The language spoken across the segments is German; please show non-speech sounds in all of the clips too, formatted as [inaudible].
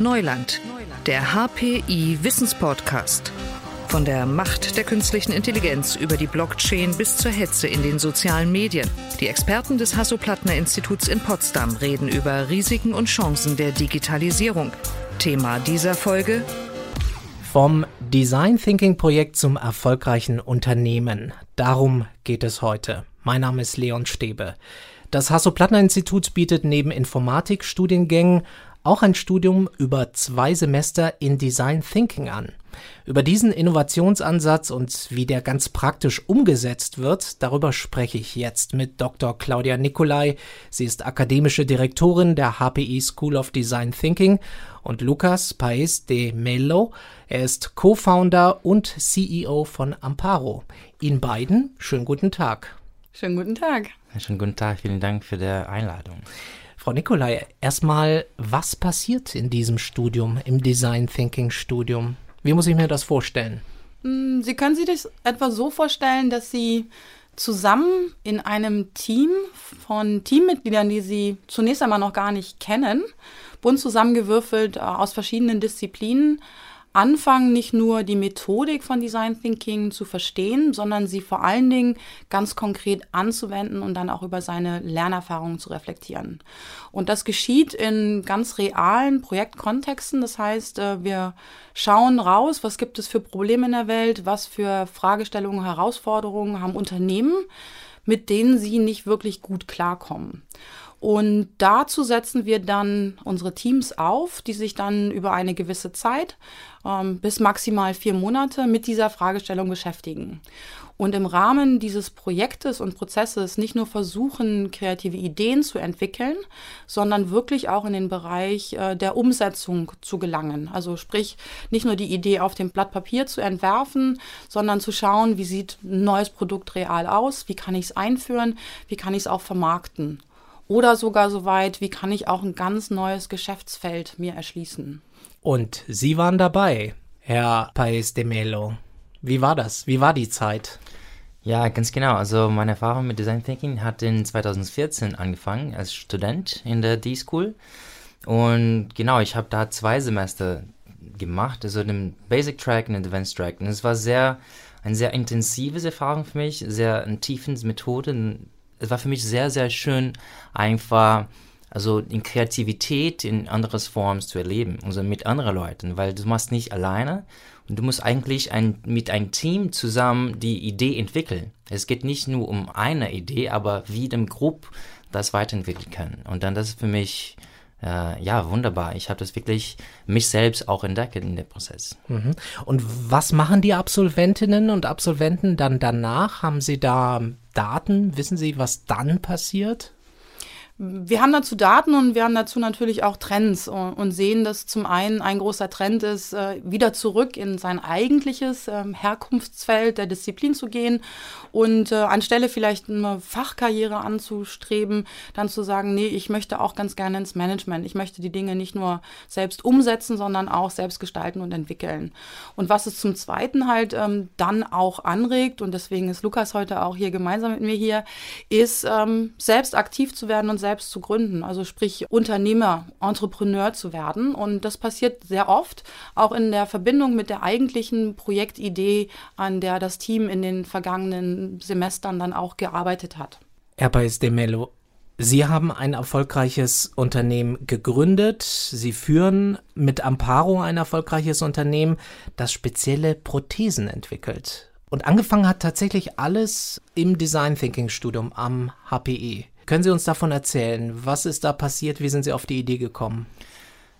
Neuland, der HPI Wissenspodcast. Von der Macht der künstlichen Intelligenz über die Blockchain bis zur Hetze in den sozialen Medien. Die Experten des Hasso-Plattner-Instituts in Potsdam reden über Risiken und Chancen der Digitalisierung. Thema dieser Folge vom Design Thinking Projekt zum erfolgreichen Unternehmen. Darum geht es heute. Mein Name ist Leon Stäbe. Das Hasso-Plattner-Institut bietet neben Informatik-Studiengängen auch ein Studium über zwei Semester in Design Thinking an. Über diesen Innovationsansatz und wie der ganz praktisch umgesetzt wird, darüber spreche ich jetzt mit Dr. Claudia Nicolai. Sie ist akademische Direktorin der HPI School of Design Thinking und Lucas Paes de Melo. Er ist Co-Founder und CEO von Amparo. Ihnen beiden schönen guten Tag. Schönen guten Tag. Schönen guten Tag, vielen Dank für die Einladung. Frau Nicolai, erstmal, was passiert in diesem Studium, im Design Thinking Studium? Wie muss ich mir das vorstellen? Hm, Sie können sich das etwa so vorstellen, dass Sie zusammen in einem Team von Teammitgliedern, die Sie zunächst einmal noch gar nicht kennen, bunt zusammengewürfelt äh, aus verschiedenen Disziplinen, anfangen, nicht nur die Methodik von Design Thinking zu verstehen, sondern sie vor allen Dingen ganz konkret anzuwenden und dann auch über seine Lernerfahrungen zu reflektieren. Und das geschieht in ganz realen Projektkontexten. Das heißt, äh, wir schauen raus, was gibt es für Probleme in der Welt, was für Fragestellungen, Herausforderungen haben Unternehmen, mit denen sie nicht wirklich gut klarkommen. Und dazu setzen wir dann unsere Teams auf, die sich dann über eine gewisse Zeit ähm, bis maximal vier Monate mit dieser Fragestellung beschäftigen. Und im Rahmen dieses Projektes und Prozesses nicht nur versuchen, kreative Ideen zu entwickeln, sondern wirklich auch in den Bereich äh, der Umsetzung zu gelangen. Also sprich, nicht nur die Idee auf dem Blatt Papier zu entwerfen, sondern zu schauen, wie sieht ein neues Produkt real aus, wie kann ich es einführen, wie kann ich es auch vermarkten. Oder sogar so weit, wie kann ich auch ein ganz neues Geschäftsfeld mir erschließen. Und Sie waren dabei, Herr Paes de Melo. Wie war das? Wie war die Zeit? Ja, ganz genau. Also meine Erfahrung mit Design Thinking hat in 2014 angefangen als Student in der D-School. Und genau, ich habe da zwei Semester gemacht, also den Basic Track und den Advanced Track. Und es war sehr, eine sehr intensive Erfahrung für mich, sehr eine tiefe Methode, es war für mich sehr, sehr schön, einfach also in Kreativität in anderes Forms zu erleben, also mit anderen Leuten, weil du machst nicht alleine und du musst eigentlich ein, mit einem Team zusammen die Idee entwickeln. Es geht nicht nur um eine Idee, aber wie dem Gruppe das weiterentwickeln kann. Und dann das ist für mich äh, ja, wunderbar. Ich habe das wirklich mich selbst auch entdeckt in dem Prozess. Mhm. Und was machen die Absolventinnen und Absolventen dann danach? Haben sie da Daten? Wissen Sie, was dann passiert? Wir haben dazu Daten und wir haben dazu natürlich auch Trends und, sehen, dass zum einen ein großer Trend ist, äh, wieder zurück in sein eigentliches ähm, Herkunftsfeld der Disziplin zu gehen und äh, anstelle vielleicht eine Fachkarriere anzustreben, dann zu sagen, nee, ich möchte auch ganz gerne ins Management. Ich möchte die Dinge nicht nur selbst umsetzen, sondern auch selbst gestalten und entwickeln. Und was es zum Zweiten halt ähm, dann auch anregt, und deswegen ist Lukas heute auch hier gemeinsam mit mir hier, ist ähm, selbst aktiv zu werden und selbst selbst zu gründen, also sprich Unternehmer, Entrepreneur zu werden. Und das passiert sehr oft, auch in der Verbindung mit der eigentlichen Projektidee, an der das Team in den vergangenen Semestern dann auch gearbeitet hat. Herr Paes de Mello, Sie haben ein erfolgreiches Unternehmen gegründet. Sie führen mit Amparo ein erfolgreiches Unternehmen, das spezielle Prothesen entwickelt. Und angefangen hat tatsächlich alles im Design Thinking Studium am HPE. Können Sie uns davon erzählen? Was ist da passiert? Wie sind Sie auf die Idee gekommen?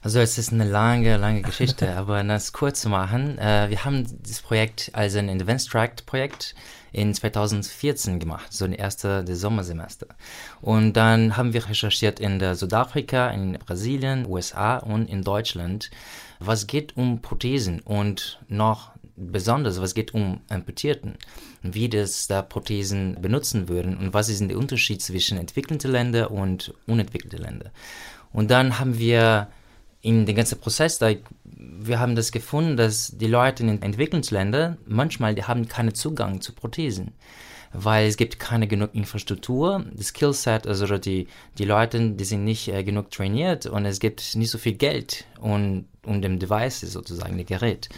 Also es ist eine lange, lange Geschichte, [laughs] aber um das kurz zu machen, äh, wir haben das Projekt als ein Advanced Tract Projekt in 2014 gemacht, so ein erster des Sommersemester. Und dann haben wir recherchiert in der Südafrika, in Brasilien, USA und in Deutschland. Was geht um Prothesen und noch besonders, was geht um Amputierten, wie das da Prothesen benutzen würden und was ist der Unterschied zwischen entwickelte Länder und unentwickelte Länder. Und dann haben wir in den ganzen Prozess, da, wir haben das gefunden, dass die Leute in den Entwicklungsländern manchmal, die haben keinen Zugang zu Prothesen. weil es gibt keine genug Infrastruktur, das Skillset, also die, die Leute, die sind nicht äh, genug trainiert und es gibt nicht so viel Geld und, und dem Device sozusagen, das Gerät.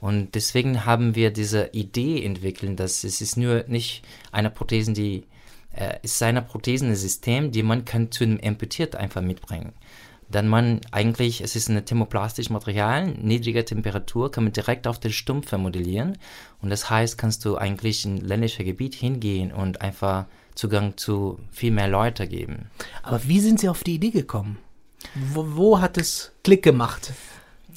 Und deswegen haben wir diese Idee entwickelt, dass es ist nur nicht eine Prothese, die äh, ist eine Prothese, ein System, die man kann zu einem Amputiert einfach mitbringen. Dann man eigentlich, es ist ein thermoplastisches Material, niedriger Temperatur, kann man direkt auf den Stumpf modellieren. Und das heißt, kannst du eigentlich in ländlicher Gebiet hingehen und einfach Zugang zu viel mehr Leute geben. Aber wie sind Sie auf die Idee gekommen? Wo, wo hat es Klick gemacht?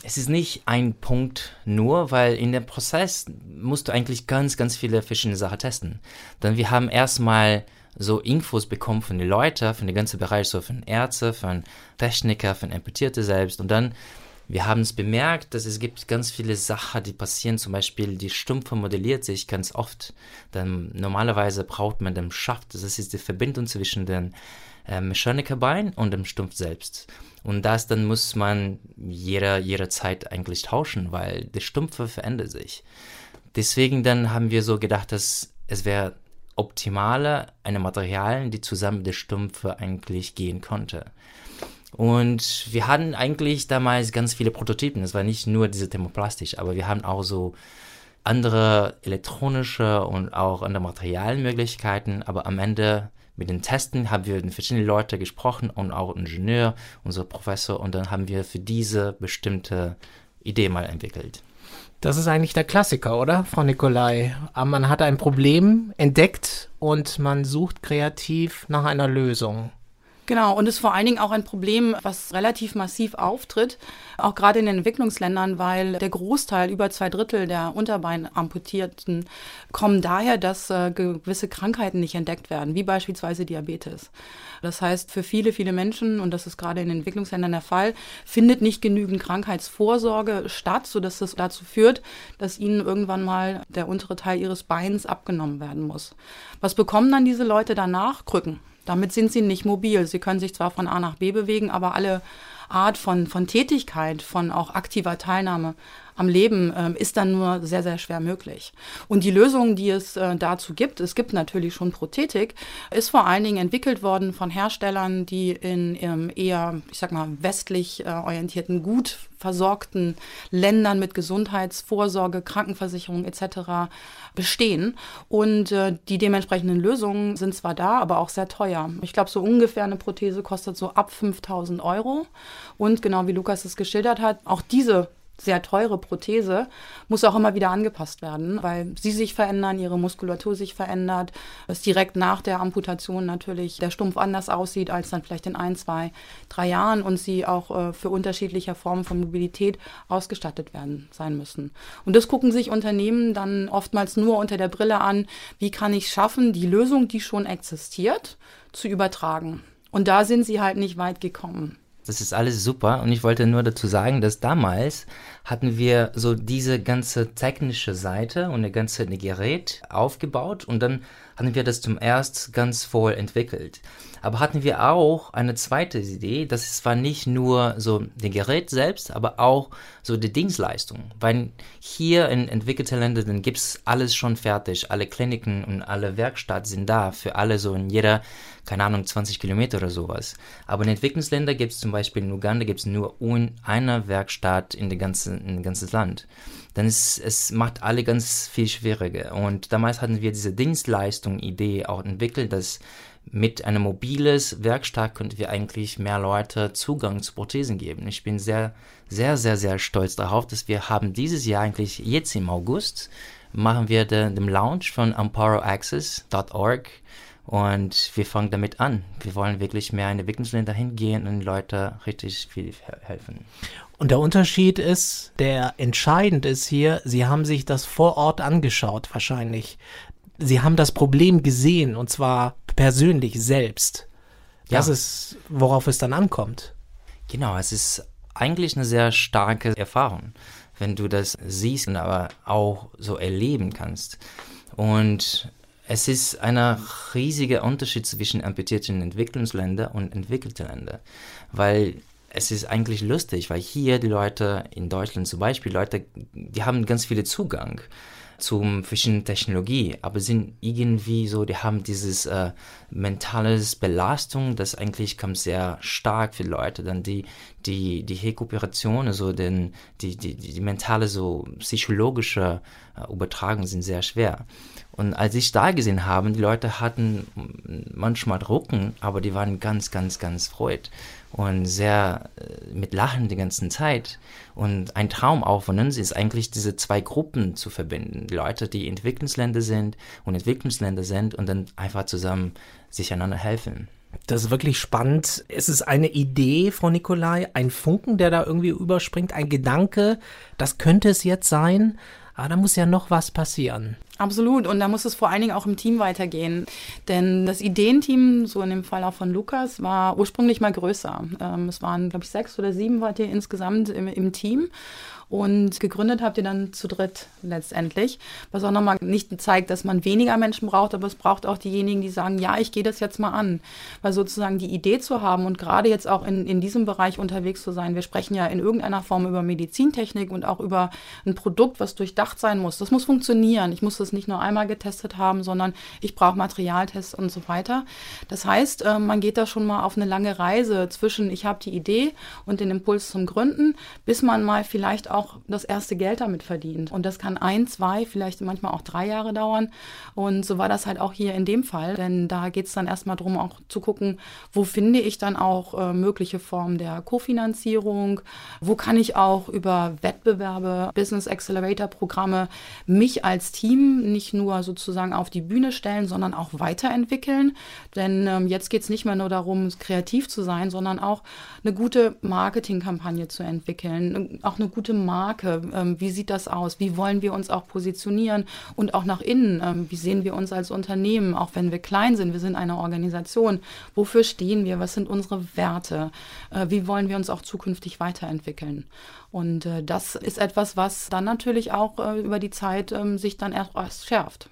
Es ist nicht ein Punkt nur, weil in dem Prozess musst du eigentlich ganz, ganz viele verschiedene Sachen testen. Dann wir haben erstmal so Infos bekommen von den Leuten, von dem ganzen Bereich, so von Ärzten, von Techniker, von Amputierte selbst. Und dann, wir haben es bemerkt, dass es gibt ganz viele Sachen, die passieren. Zum Beispiel, die Stumpfe modelliert sich ganz oft. Dann normalerweise braucht man den Schaft. Das ist die Verbindung zwischen den äh, Mechanikerbein und dem Stumpf selbst. Und das dann muss man jeder, jederzeit eigentlich tauschen, weil die Stumpfe verändert sich. Deswegen dann haben wir so gedacht, dass es wäre optimale eine Materialien, die zusammen die Stumpfe eigentlich gehen konnte. Und wir hatten eigentlich damals ganz viele Prototypen. Es war nicht nur diese Thermoplastisch, aber wir haben auch so andere elektronische und auch andere Materialmöglichkeiten. Aber am Ende mit den Testen haben wir mit verschiedenen Leuten gesprochen und auch Ingenieur, unser Professor. Und dann haben wir für diese bestimmte Idee mal entwickelt. Das ist eigentlich der Klassiker, oder, Frau Nikolai? Man hat ein Problem entdeckt und man sucht kreativ nach einer Lösung. Genau, und ist vor allen Dingen auch ein Problem, was relativ massiv auftritt, auch gerade in den Entwicklungsländern, weil der Großteil, über zwei Drittel der Unterbeinamputierten kommen daher, dass äh, gewisse Krankheiten nicht entdeckt werden, wie beispielsweise Diabetes. Das heißt, für viele, viele Menschen, und das ist gerade in den Entwicklungsländern der Fall, findet nicht genügend Krankheitsvorsorge statt, sodass das dazu führt, dass ihnen irgendwann mal der untere Teil ihres Beins abgenommen werden muss. Was bekommen dann diese Leute danach? Krücken. Damit sind sie nicht mobil. Sie können sich zwar von A nach B bewegen, aber alle Art von, von Tätigkeit, von auch aktiver Teilnahme am Leben äh, ist dann nur sehr, sehr schwer möglich. Und die Lösung, die es äh, dazu gibt, es gibt natürlich schon Prothetik, ist vor allen Dingen entwickelt worden von Herstellern, die in ähm, eher, ich sag mal, westlich äh, orientierten, gut versorgten Ländern mit Gesundheitsvorsorge, Krankenversicherung etc. bestehen. Und äh, die dementsprechenden Lösungen sind zwar da, aber auch sehr teuer. Ich glaube, so ungefähr eine Prothese kostet so ab 5000 Euro. Und genau wie Lukas es geschildert hat, auch diese sehr teure Prothese muss auch immer wieder angepasst werden, weil sie sich verändern, ihre Muskulatur sich verändert, es direkt nach der Amputation natürlich der Stumpf anders aussieht als dann vielleicht in ein, zwei, drei Jahren und sie auch äh, für unterschiedliche Formen von Mobilität ausgestattet werden sein müssen. Und das gucken sich Unternehmen dann oftmals nur unter der Brille an, wie kann ich schaffen, die Lösung, die schon existiert, zu übertragen. Und da sind sie halt nicht weit gekommen. Das ist alles super und ich wollte nur dazu sagen, dass damals hatten wir so diese ganze technische Seite und eine ganze Gerät aufgebaut und dann hatten wir das zum erst ganz voll entwickelt. Aber hatten wir auch eine zweite Idee, das war nicht nur so das Gerät selbst, aber auch so die Dienstleistung. Weil hier in entwickelten Ländern, gibt es alles schon fertig. Alle Kliniken und alle Werkstätten sind da für alle so in jeder, keine Ahnung, 20 Kilometer oder sowas. Aber in Entwicklungsländern gibt es zum Beispiel in Uganda gibt es nur eine Werkstatt in, dem ganzen, in ganzes Land dann ist es macht alle ganz viel schwieriger. Und damals hatten wir diese Dienstleistung-Idee auch entwickelt, dass mit einem mobiles Werkstatt könnten wir eigentlich mehr Leute Zugang zu Prothesen geben. Ich bin sehr, sehr, sehr, sehr stolz darauf, dass wir haben dieses Jahr eigentlich jetzt im August machen wir den, den Launch von empoweroaccess.org und wir fangen damit an. Wir wollen wirklich mehr in Entwicklungsländer hingehen und Leute richtig viel helfen. Und der Unterschied ist, der entscheidend ist hier, Sie haben sich das vor Ort angeschaut, wahrscheinlich. Sie haben das Problem gesehen und zwar persönlich selbst. Das ja. ist, worauf es dann ankommt. Genau, es ist eigentlich eine sehr starke Erfahrung, wenn du das siehst und aber auch so erleben kannst. Und es ist ein riesiger Unterschied zwischen amputierten Entwicklungsländern und entwickelten Ländern, weil es ist eigentlich lustig, weil hier die Leute in Deutschland zum Beispiel, Leute, die haben ganz viele Zugang zum verschiedenen Technologie, aber sind irgendwie so, die haben dieses äh, mentales Belastung, das eigentlich kommt sehr stark für Leute, dann die die die Rekuperation, also den die die die mentale so psychologische äh, Übertragung sind sehr schwer. Und als ich da gesehen habe, die Leute hatten manchmal Drucken, aber die waren ganz, ganz, ganz freut und sehr äh, mit Lachen die ganze Zeit. Und ein Traum auch von uns ist eigentlich, diese zwei Gruppen zu verbinden. Leute, die Entwicklungsländer sind und Entwicklungsländer sind und dann einfach zusammen sich einander helfen. Das ist wirklich spannend. Es ist eine Idee, Frau Nikolai, ein Funken, der da irgendwie überspringt, ein Gedanke, das könnte es jetzt sein, aber da muss ja noch was passieren. Absolut. Und da muss es vor allen Dingen auch im Team weitergehen. Denn das Ideenteam, so in dem Fall auch von Lukas, war ursprünglich mal größer. Ähm, es waren, glaube ich, sechs oder sieben wart ihr insgesamt im, im Team. Und gegründet habt ihr dann zu dritt letztendlich, was auch nochmal nicht zeigt, dass man weniger Menschen braucht, aber es braucht auch diejenigen, die sagen, ja, ich gehe das jetzt mal an. Weil sozusagen die Idee zu haben und gerade jetzt auch in, in diesem Bereich unterwegs zu sein, wir sprechen ja in irgendeiner Form über Medizintechnik und auch über ein Produkt, was durchdacht sein muss. Das muss funktionieren. Ich muss das nicht nur einmal getestet haben, sondern ich brauche Materialtests und so weiter. Das heißt, äh, man geht da schon mal auf eine lange Reise zwischen, ich habe die Idee und den Impuls zum Gründen, bis man mal vielleicht auch auch das erste Geld damit verdient. Und das kann ein, zwei, vielleicht manchmal auch drei Jahre dauern. Und so war das halt auch hier in dem Fall. Denn da geht es dann erstmal darum, auch zu gucken, wo finde ich dann auch äh, mögliche Formen der Kofinanzierung, wo kann ich auch über Wettbewerbe, Business Accelerator Programme mich als Team nicht nur sozusagen auf die Bühne stellen, sondern auch weiterentwickeln. Denn ähm, jetzt geht es nicht mehr nur darum, kreativ zu sein, sondern auch eine gute Marketingkampagne zu entwickeln, auch eine gute Marke? Ähm, wie sieht das aus? Wie wollen wir uns auch positionieren? Und auch nach innen, ähm, wie sehen wir uns als Unternehmen, auch wenn wir klein sind? Wir sind eine Organisation. Wofür stehen wir? Was sind unsere Werte? Äh, wie wollen wir uns auch zukünftig weiterentwickeln? Und äh, das ist etwas, was dann natürlich auch äh, über die Zeit ähm, sich dann erst schärft.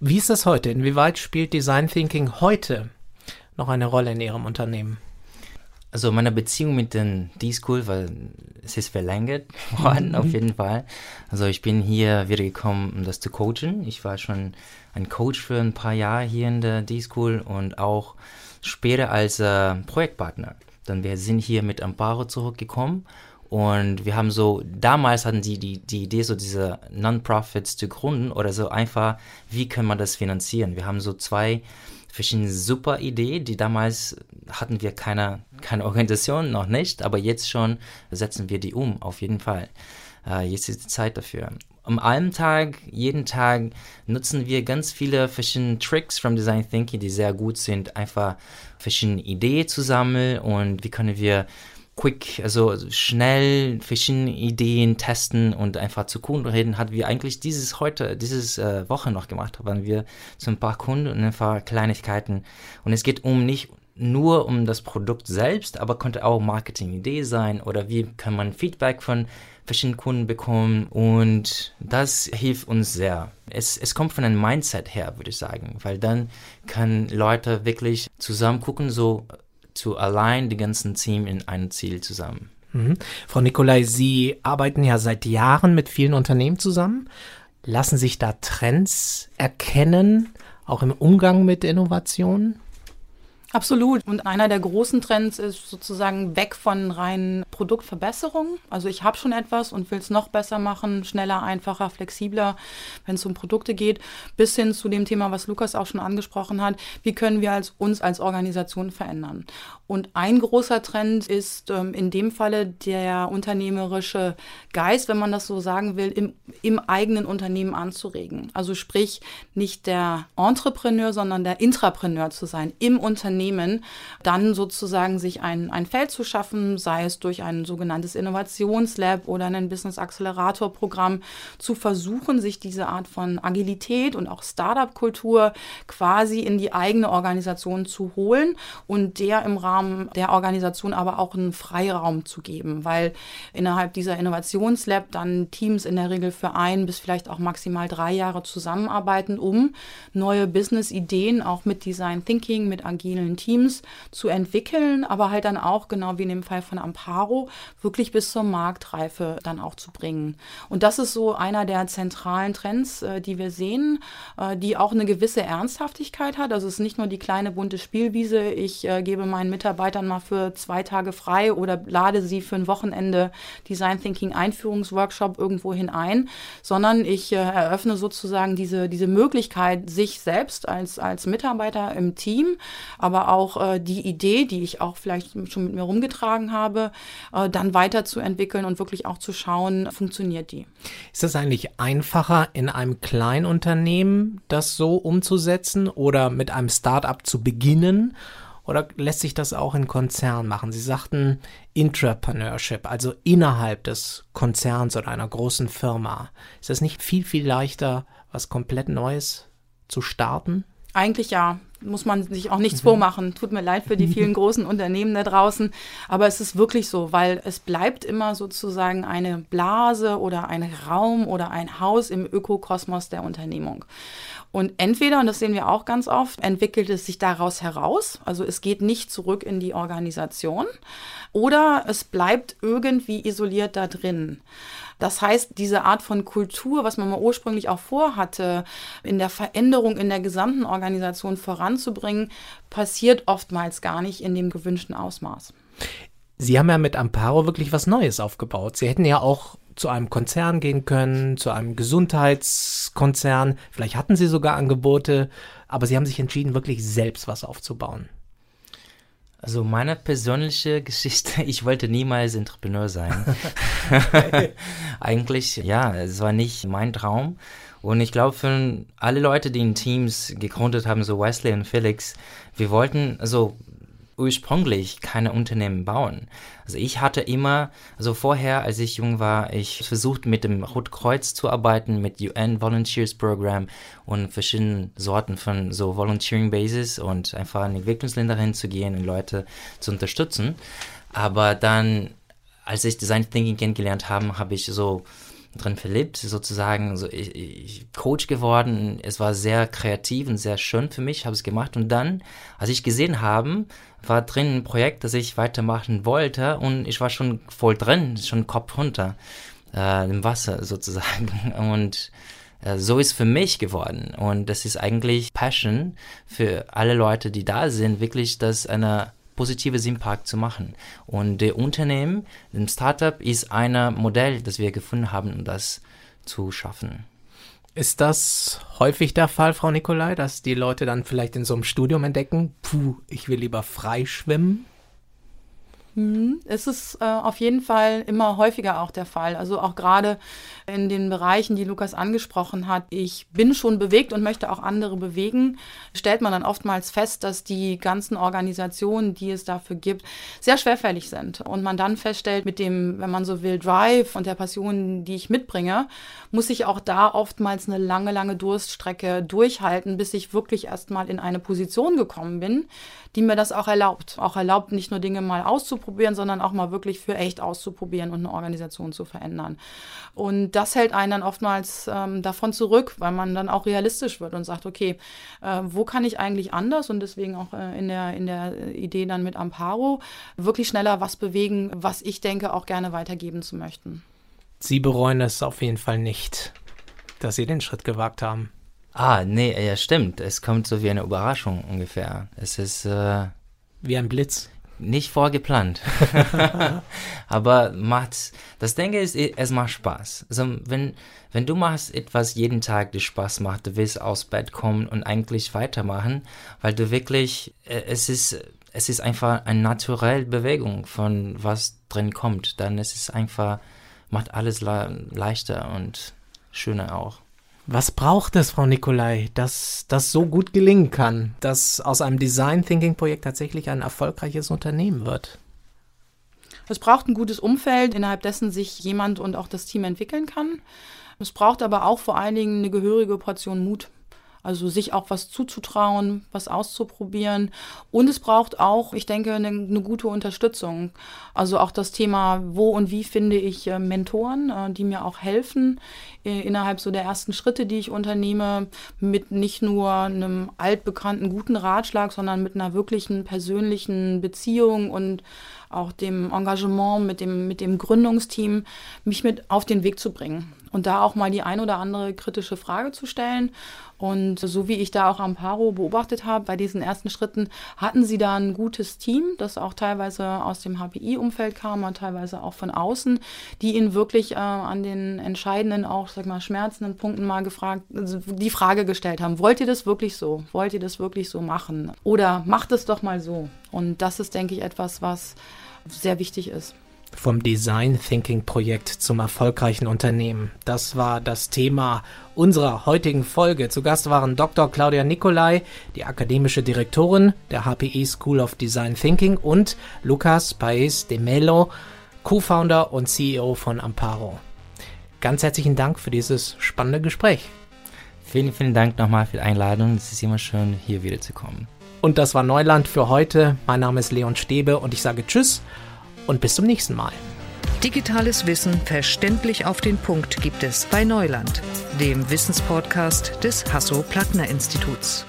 Wie ist das heute? Inwieweit spielt Design Thinking heute noch eine Rolle in Ihrem Unternehmen? Also meine Beziehung mit den D-School, weil es ist verlängert [laughs] worden, mhm. auf jeden Fall. Also ich bin hier wieder gekommen, um das zu coachen. Ich war schon ein Coach für ein paar Jahre hier in der D-School und auch später als äh, Projektpartner. Dann wir sind hier mit Amparo zurückgekommen und wir haben so, damals hatten die, die die Idee, so diese Non-Profits zu gründen oder so einfach, wie kann man das finanzieren? Wir haben so zwei verschiedene super Ideen, die damals hatten wir keine, keine Organisation, noch nicht, aber jetzt schon setzen wir die um, auf jeden Fall. Äh, jetzt ist die Zeit dafür. Am einem Tag, jeden Tag nutzen wir ganz viele verschiedene Tricks from Design Thinking, die sehr gut sind, einfach verschiedene Ideen zu sammeln und wie können wir quick, also schnell verschiedene Ideen testen und einfach zu Kunden reden, hat wir eigentlich dieses heute, dieses äh, Woche noch gemacht, waren wir zu ein paar Kunden und ein paar Kleinigkeiten. Und es geht um nicht nur um das Produkt selbst, aber könnte auch Marketing-Idee sein oder wie kann man Feedback von verschiedenen Kunden bekommen und das hilft uns sehr. Es, es kommt von einem Mindset her, würde ich sagen, weil dann können Leute wirklich zusammen gucken, so zu allein die ganzen Team in ein Ziel zusammen. Mhm. Frau Nikolai, Sie arbeiten ja seit Jahren mit vielen Unternehmen zusammen. Lassen sich da Trends erkennen, auch im Umgang mit Innovationen? Absolut. Und einer der großen Trends ist sozusagen weg von reinen Produktverbesserungen. Also ich habe schon etwas und will es noch besser machen, schneller, einfacher, flexibler, wenn es um Produkte geht, bis hin zu dem Thema, was Lukas auch schon angesprochen hat. Wie können wir als, uns als Organisation verändern? Und ein großer Trend ist ähm, in dem Falle der unternehmerische Geist, wenn man das so sagen will, im, im eigenen Unternehmen anzuregen. Also sprich, nicht der Entrepreneur, sondern der Intrapreneur zu sein, im Unternehmen Unternehmen dann sozusagen sich ein, ein Feld zu schaffen, sei es durch ein sogenanntes Innovationslab oder ein Business Accelerator Programm, zu versuchen, sich diese Art von Agilität und auch Startup-Kultur quasi in die eigene Organisation zu holen und der im Rahmen der Organisation aber auch einen Freiraum zu geben, weil innerhalb dieser Innovationslab dann Teams in der Regel für ein bis vielleicht auch maximal drei Jahre zusammenarbeiten, um neue Business-Ideen auch mit Design Thinking, mit agilen agilen Teams zu entwickeln, aber halt dann auch, genau wie in dem Fall von Amparo, wirklich bis zur Marktreife dann auch zu bringen. Und das ist so einer der zentralen Trends, äh, die wir sehen, äh, die auch eine gewisse Ernsthaftigkeit hat. Also es ist nicht nur die kleine bunte Spielwiese, ich äh, gebe meinen Mitarbeitern mal für zwei Tage frei oder lade sie für ein Wochenende Design Thinking Einführungsworkshop irgendwo hinein, sondern ich eröffne sozusagen diese, diese Möglichkeit, sich selbst als, als Mitarbeiter im Team, aber auch die Idee, die ich auch vielleicht schon mit mir rumgetragen habe, dann weiterzuentwickeln und wirklich auch zu schauen, funktioniert die. Ist das eigentlich einfacher in einem Kleinunternehmen, das so umzusetzen oder mit einem Startup zu beginnen? Oder lässt sich das auch in Konzernen machen? Sie sagten Intrapreneurship, also innerhalb des Konzerns oder einer großen Firma. Ist das nicht viel, viel leichter, was komplett Neues zu starten? Eigentlich ja muss man sich auch nichts mhm. vormachen. Tut mir leid für die vielen [laughs] großen Unternehmen da draußen, aber es ist wirklich so, weil es bleibt immer sozusagen eine Blase oder ein Raum oder ein Haus im Ökokosmos der Unternehmung. Und entweder, und das sehen wir auch ganz oft, entwickelt es sich daraus heraus, also es geht nicht zurück in die Organisation, oder es bleibt irgendwie isoliert da drin. Das heißt, diese Art von Kultur, was man mal ursprünglich auch vorhatte, in der Veränderung in der gesamten Organisation voranzubringen, passiert oftmals gar nicht in dem gewünschten Ausmaß. Sie haben ja mit Amparo wirklich was Neues aufgebaut. Sie hätten ja auch zu einem Konzern gehen können, zu einem Gesundheitskonzern. Vielleicht hatten Sie sogar Angebote, aber Sie haben sich entschieden, wirklich selbst was aufzubauen. Also meine persönliche [laughs] Geschichte, ich wollte niemals Entrepreneur sein. [laughs] Eigentlich, ja, es war nicht mein Traum. Und ich glaube, für alle Leute, die in Teams gegründet haben, so Wesley und Felix, wir wollten, also ursprünglich keine Unternehmen bauen. Also ich hatte immer, also vorher, als ich jung war, ich versucht mit dem Rotkreuz zu arbeiten, mit UN Volunteers Program und verschiedenen Sorten von so Volunteering Bases und einfach in Entwicklungsländer hinzugehen und Leute zu unterstützen. Aber dann, als ich Design Thinking kennengelernt habe, habe ich so drin verliebt, sozusagen. So, ich, ich Coach geworden. Es war sehr kreativ und sehr schön für mich, habe es gemacht. Und dann, als ich gesehen habe, war drin ein Projekt, das ich weitermachen wollte und ich war schon voll drin, schon Kopf runter äh, im Wasser [laughs] sozusagen. Und äh, so ist für mich geworden. Und das ist eigentlich Passion für alle Leute, die da sind, wirklich das eine positives Impact zu machen. Und der Unternehmen, ein Startup ist ein Modell, das wir gefunden haben, um das zu schaffen. Ist das häufig der Fall, Frau Nikolai, dass die Leute dann vielleicht in so einem Studium entdecken, puh, ich will lieber frei schwimmen? Mhm. Es ist äh, auf jeden Fall immer häufiger auch der Fall. Also auch gerade in den Bereichen, die Lukas angesprochen hat. Ich bin schon bewegt und möchte auch andere bewegen. Stellt man dann oftmals fest, dass die ganzen Organisationen, die es dafür gibt, sehr schwerfällig sind. Und man dann feststellt, mit dem, wenn man so will, Drive und der Passion, die ich mitbringe, muss ich auch da oftmals eine lange, lange Durststrecke durchhalten, bis ich wirklich erstmal in eine Position gekommen bin, die mir das auch erlaubt. Auch erlaubt, nicht nur Dinge mal auszuprobieren, sondern auch mal wirklich für echt auszuprobieren und eine Organisation zu verändern. Und das hält einen dann oftmals ähm, davon zurück, weil man dann auch realistisch wird und sagt, okay, äh, wo kann ich eigentlich anders und deswegen auch äh, in, der, in der Idee dann mit Amparo wirklich schneller was bewegen, was ich denke auch gerne weitergeben zu möchten. Sie bereuen es auf jeden Fall nicht, dass Sie den Schritt gewagt haben. Ah, nee, ja, stimmt. Es kommt so wie eine Überraschung ungefähr. Es ist. Äh, wie ein Blitz. Nicht vorgeplant. [laughs] [laughs] Aber macht's. Das Denke ist, es macht Spaß. Also, wenn, wenn du machst etwas jeden Tag, die Spaß macht, du willst aus Bett kommen und eigentlich weitermachen, weil du wirklich, äh, es ist, es ist einfach eine naturelle Bewegung von was drin kommt. Dann ist es einfach, macht alles le leichter und schöner auch. Was braucht es, Frau Nikolai, dass das so gut gelingen kann, dass aus einem Design Thinking Projekt tatsächlich ein erfolgreiches Unternehmen wird? Es braucht ein gutes Umfeld, innerhalb dessen sich jemand und auch das Team entwickeln kann. Es braucht aber auch vor allen Dingen eine gehörige Portion Mut. Also sich auch was zuzutrauen, was auszuprobieren. Und es braucht auch, ich denke, eine, eine gute Unterstützung. Also auch das Thema, wo und wie finde ich äh, Mentoren, äh, die mir auch helfen äh, innerhalb so der ersten Schritte, die ich unternehme, mit nicht nur einem altbekannten guten Ratschlag, sondern mit einer wirklichen persönlichen Beziehung und auch dem Engagement mit dem, mit dem Gründungsteam, mich mit auf den Weg zu bringen und da auch mal die ein oder andere kritische Frage zu stellen. Und so wie ich da auch Amparo beobachtet habe, bei diesen ersten Schritten hatten sie da ein gutes Team, das auch teilweise aus dem HPI-Umfeld kam und teilweise auch von außen, die ihn wirklich äh, an den entscheidenden, auch sag mal, schmerzenden Punkten mal gefragt, also die Frage gestellt haben, wollt ihr das wirklich so? Wollt ihr das wirklich so machen? Oder macht es doch mal so. Und das ist, denke ich, etwas, was sehr wichtig ist vom Design Thinking Projekt zum erfolgreichen Unternehmen. Das war das Thema unserer heutigen Folge. Zu Gast waren Dr. Claudia Nicolai, die akademische Direktorin der HPE School of Design Thinking und Lucas Paes de Melo, Co-Founder und CEO von Amparo. Ganz herzlichen Dank für dieses spannende Gespräch. Vielen, vielen Dank nochmal für die Einladung. Es ist immer schön, hier wieder zu kommen. Und das war Neuland für heute. Mein Name ist Leon Stäbe und ich sage Tschüss und bis zum nächsten Mal. Digitales Wissen verständlich auf den Punkt gibt es bei Neuland, dem Wissenspodcast des Hasso-Plattner-Instituts.